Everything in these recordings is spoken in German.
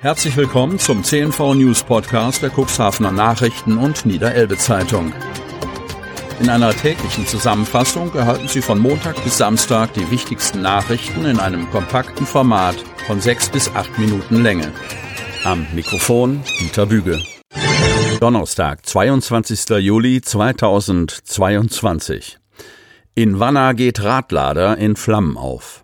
Herzlich willkommen zum CNV News Podcast der Cuxhavener Nachrichten und Niederelbe Zeitung. In einer täglichen Zusammenfassung erhalten Sie von Montag bis Samstag die wichtigsten Nachrichten in einem kompakten Format von sechs bis acht Minuten Länge. Am Mikrofon Dieter Büge. Donnerstag, 22. Juli 2022. In Wanner geht Radlader in Flammen auf.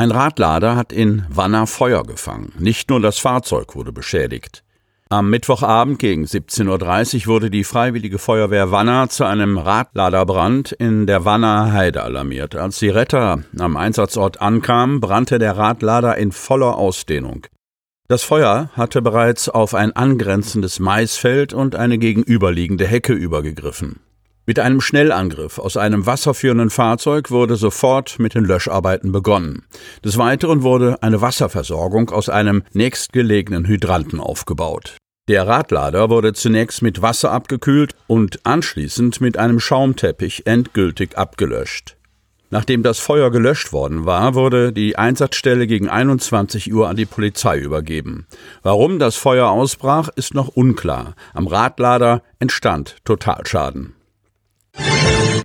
Ein Radlader hat in Wanner Feuer gefangen. Nicht nur das Fahrzeug wurde beschädigt. Am Mittwochabend gegen 17.30 Uhr wurde die Freiwillige Feuerwehr Wanner zu einem Radladerbrand in der Wanner Heide alarmiert. Als die Retter am Einsatzort ankamen, brannte der Radlader in voller Ausdehnung. Das Feuer hatte bereits auf ein angrenzendes Maisfeld und eine gegenüberliegende Hecke übergegriffen. Mit einem Schnellangriff aus einem wasserführenden Fahrzeug wurde sofort mit den Löscharbeiten begonnen. Des Weiteren wurde eine Wasserversorgung aus einem nächstgelegenen Hydranten aufgebaut. Der Radlader wurde zunächst mit Wasser abgekühlt und anschließend mit einem Schaumteppich endgültig abgelöscht. Nachdem das Feuer gelöscht worden war, wurde die Einsatzstelle gegen 21 Uhr an die Polizei übergeben. Warum das Feuer ausbrach, ist noch unklar. Am Radlader entstand Totalschaden.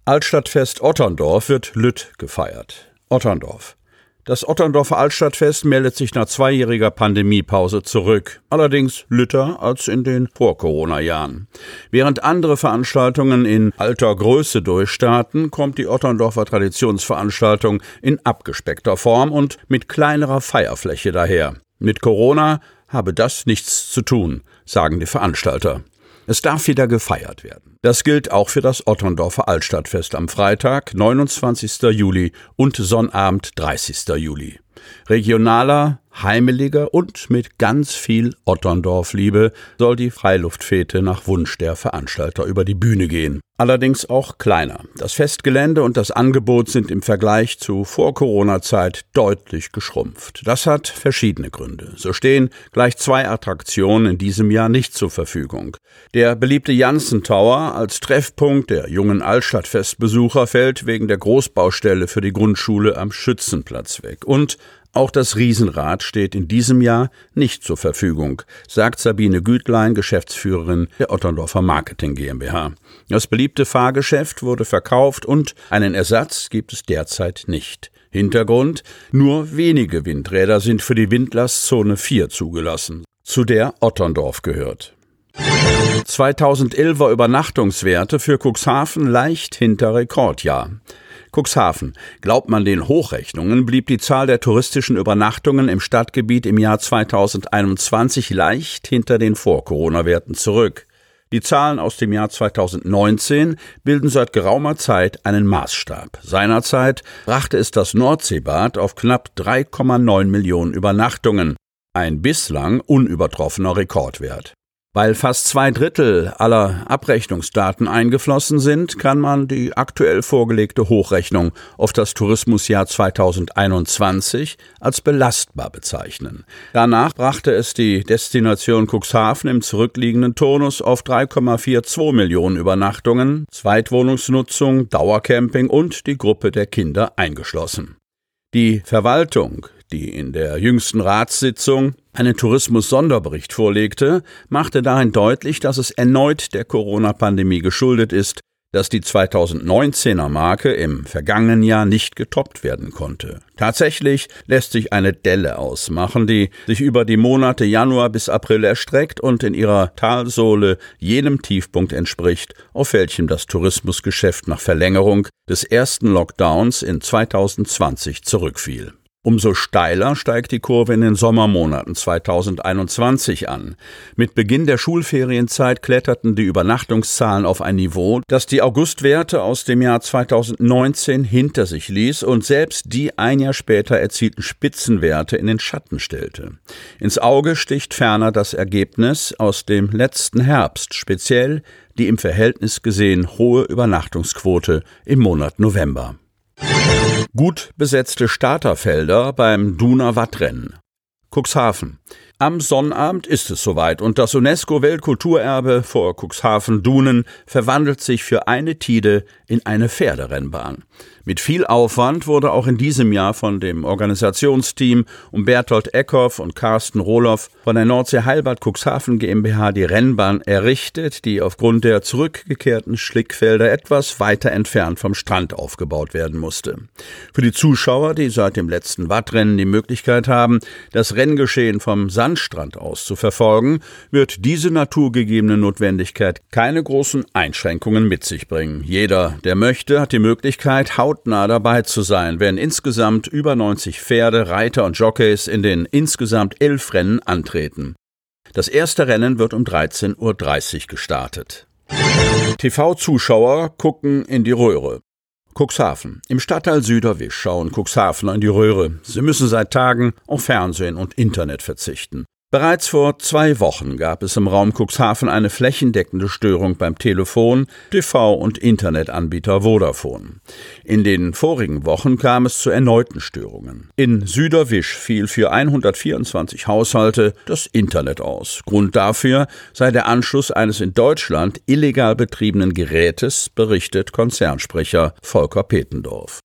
Altstadtfest Otterndorf wird Lütt gefeiert. Otterndorf. Das Otterndorfer Altstadtfest meldet sich nach zweijähriger Pandemiepause zurück, allerdings lütter als in den Vor-Corona-Jahren. Während andere Veranstaltungen in alter Größe durchstarten, kommt die Otterndorfer Traditionsveranstaltung in abgespeckter Form und mit kleinerer Feierfläche daher. Mit Corona habe das nichts zu tun, sagen die Veranstalter. Es darf wieder gefeiert werden. Das gilt auch für das Otterndorfer Altstadtfest am Freitag, 29. Juli und Sonnabend, 30. Juli. Regionaler, heimeliger und mit ganz viel Otterndorf-Liebe soll die Freiluftfete nach Wunsch der Veranstalter über die Bühne gehen. Allerdings auch kleiner. Das Festgelände und das Angebot sind im Vergleich zu Vor-Corona-Zeit deutlich geschrumpft. Das hat verschiedene Gründe. So stehen gleich zwei Attraktionen in diesem Jahr nicht zur Verfügung. Der beliebte Janssen Tower als Treffpunkt der jungen Altstadtfestbesucher fällt wegen der Großbaustelle für die Grundschule am Schützenplatz weg. Und auch das Riesenrad steht in diesem Jahr nicht zur Verfügung, sagt Sabine Gütlein, Geschäftsführerin der Otterndorfer Marketing GmbH. Das beliebte Fahrgeschäft wurde verkauft und einen Ersatz gibt es derzeit nicht. Hintergrund: Nur wenige Windräder sind für die Windlastzone 4 zugelassen, zu der Otterndorf gehört. 2011er Übernachtungswerte für Cuxhaven leicht hinter Rekordjahr. Cuxhaven. Glaubt man den Hochrechnungen, blieb die Zahl der touristischen Übernachtungen im Stadtgebiet im Jahr 2021 leicht hinter den Vor-Corona-Werten zurück. Die Zahlen aus dem Jahr 2019 bilden seit geraumer Zeit einen Maßstab. Seinerzeit brachte es das Nordseebad auf knapp 3,9 Millionen Übernachtungen, ein bislang unübertroffener Rekordwert. Weil fast zwei Drittel aller Abrechnungsdaten eingeflossen sind, kann man die aktuell vorgelegte Hochrechnung auf das Tourismusjahr 2021 als belastbar bezeichnen. Danach brachte es die Destination Cuxhaven im zurückliegenden Turnus auf 3,42 Millionen Übernachtungen, Zweitwohnungsnutzung, Dauercamping und die Gruppe der Kinder eingeschlossen. Die Verwaltung die in der jüngsten Ratssitzung einen Tourismus-Sonderbericht vorlegte, machte darin deutlich, dass es erneut der Corona-Pandemie geschuldet ist, dass die 2019er Marke im vergangenen Jahr nicht getoppt werden konnte. Tatsächlich lässt sich eine Delle ausmachen, die sich über die Monate Januar bis April erstreckt und in ihrer Talsohle jenem Tiefpunkt entspricht, auf welchem das Tourismusgeschäft nach Verlängerung des ersten Lockdowns in 2020 zurückfiel. Umso steiler steigt die Kurve in den Sommermonaten 2021 an. Mit Beginn der Schulferienzeit kletterten die Übernachtungszahlen auf ein Niveau, das die Augustwerte aus dem Jahr 2019 hinter sich ließ und selbst die ein Jahr später erzielten Spitzenwerte in den Schatten stellte. Ins Auge sticht ferner das Ergebnis aus dem letzten Herbst, speziell die im Verhältnis gesehen hohe Übernachtungsquote im Monat November. Gut besetzte Starterfelder beim Duna Wattrennen. Cuxhaven. Am Sonnabend ist es soweit und das UNESCO-Weltkulturerbe vor Cuxhaven-Dunen verwandelt sich für eine Tide in eine Pferderennbahn. Mit viel Aufwand wurde auch in diesem Jahr von dem Organisationsteam um Bertolt Eckhoff und Carsten Rohloff von der Nordsee Heilbad Cuxhaven GmbH die Rennbahn errichtet, die aufgrund der zurückgekehrten Schlickfelder etwas weiter entfernt vom Strand aufgebaut werden musste. Für die Zuschauer, die seit dem letzten Wattrennen die Möglichkeit haben, das Renngeschehen vom Sandstrand aus zu verfolgen, wird diese naturgegebene Notwendigkeit keine großen Einschränkungen mit sich bringen. Jeder, der möchte, hat die Möglichkeit, haut hautnah dabei zu sein, wenn insgesamt über 90 Pferde, Reiter und Jockeys in den insgesamt elf Rennen antreten. Das erste Rennen wird um 13.30 Uhr gestartet. TV-Zuschauer gucken in die Röhre. Cuxhaven. Im Stadtteil Süderwisch schauen Cuxhavener in die Röhre. Sie müssen seit Tagen auf Fernsehen und Internet verzichten. Bereits vor zwei Wochen gab es im Raum Cuxhaven eine flächendeckende Störung beim Telefon, TV und Internetanbieter Vodafone. In den vorigen Wochen kam es zu erneuten Störungen. In Süderwisch fiel für 124 Haushalte das Internet aus. Grund dafür sei der Anschluss eines in Deutschland illegal betriebenen Gerätes, berichtet Konzernsprecher Volker Petendorf.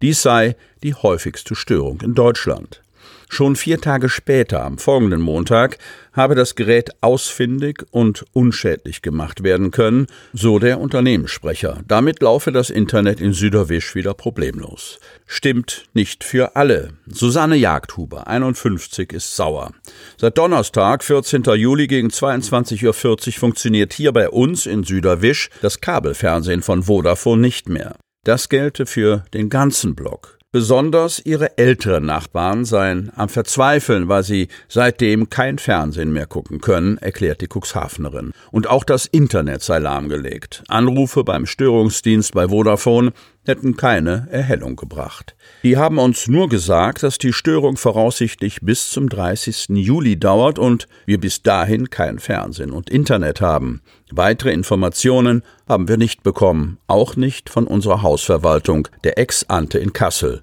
Dies sei die häufigste Störung in Deutschland. Schon vier Tage später, am folgenden Montag, habe das Gerät ausfindig und unschädlich gemacht werden können, so der Unternehmenssprecher. Damit laufe das Internet in Süderwisch wieder problemlos. Stimmt nicht für alle. Susanne Jagdhuber, 51, ist sauer. Seit Donnerstag, 14. Juli gegen 22.40 Uhr funktioniert hier bei uns in Süderwisch das Kabelfernsehen von Vodafone nicht mehr. Das gelte für den ganzen Block. Besonders ihre älteren Nachbarn seien am Verzweifeln, weil sie seitdem kein Fernsehen mehr gucken können, erklärt die Cuxhavenerin. Und auch das Internet sei lahmgelegt. Anrufe beim Störungsdienst bei Vodafone hätten keine Erhellung gebracht. Die haben uns nur gesagt, dass die Störung voraussichtlich bis zum 30. Juli dauert und wir bis dahin kein Fernsehen und Internet haben. Weitere Informationen haben wir nicht bekommen, auch nicht von unserer Hausverwaltung, der Ex-Ante in Kassel